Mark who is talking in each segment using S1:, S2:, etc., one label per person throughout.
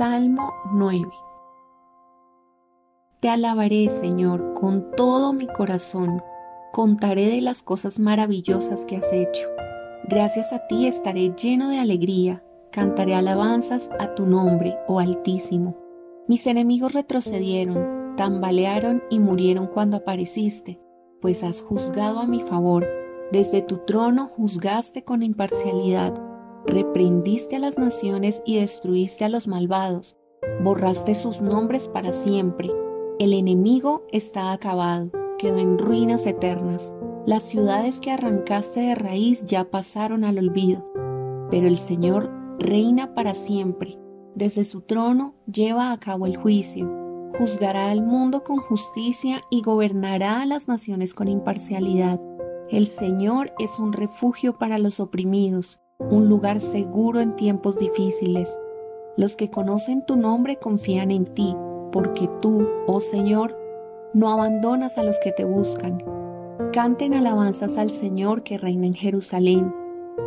S1: Salmo 9 Te alabaré, Señor, con todo mi corazón. Contaré de las cosas maravillosas que has hecho. Gracias a ti estaré lleno de alegría. Cantaré alabanzas a tu nombre, oh Altísimo. Mis enemigos retrocedieron, tambalearon y murieron cuando apareciste, pues has juzgado a mi favor. Desde tu trono juzgaste con imparcialidad reprendiste a las naciones y destruiste a los malvados, borraste sus nombres para siempre. El enemigo está acabado, quedó en ruinas eternas. Las ciudades que arrancaste de raíz ya pasaron al olvido, pero el Señor reina para siempre. Desde su trono lleva a cabo el juicio, juzgará al mundo con justicia y gobernará a las naciones con imparcialidad. El Señor es un refugio para los oprimidos un lugar seguro en tiempos difíciles. Los que conocen tu nombre confían en ti, porque tú, oh Señor, no abandonas a los que te buscan. Canten alabanzas al Señor que reina en Jerusalén.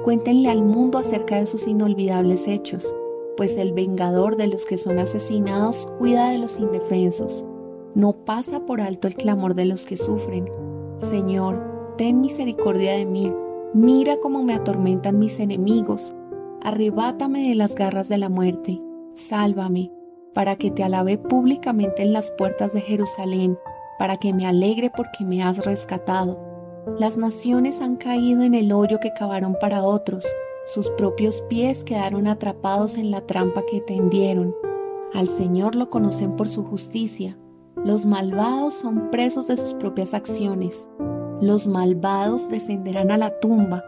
S1: Cuéntenle al mundo acerca de sus inolvidables hechos, pues el vengador de los que son asesinados cuida de los indefensos. No pasa por alto el clamor de los que sufren. Señor, ten misericordia de mí Mira cómo me atormentan mis enemigos. Arrebátame de las garras de la muerte. Sálvame, para que te alabe públicamente en las puertas de Jerusalén, para que me alegre porque me has rescatado. Las naciones han caído en el hoyo que cavaron para otros, sus propios pies quedaron atrapados en la trampa que tendieron. Al Señor lo conocen por su justicia. Los malvados son presos de sus propias acciones. Los malvados descenderán a la tumba.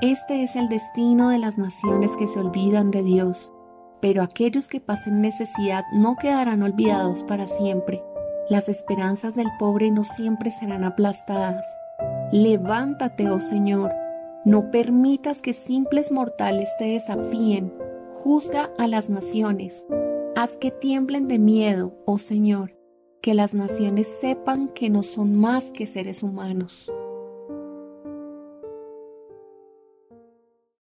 S1: Este es el destino de las naciones que se olvidan de Dios. Pero aquellos que pasen necesidad no quedarán olvidados para siempre. Las esperanzas del pobre no siempre serán aplastadas. Levántate, oh Señor. No permitas que simples mortales te desafíen. Juzga a las naciones. Haz que tiemblen de miedo, oh Señor. Que las naciones sepan que no son más que seres humanos.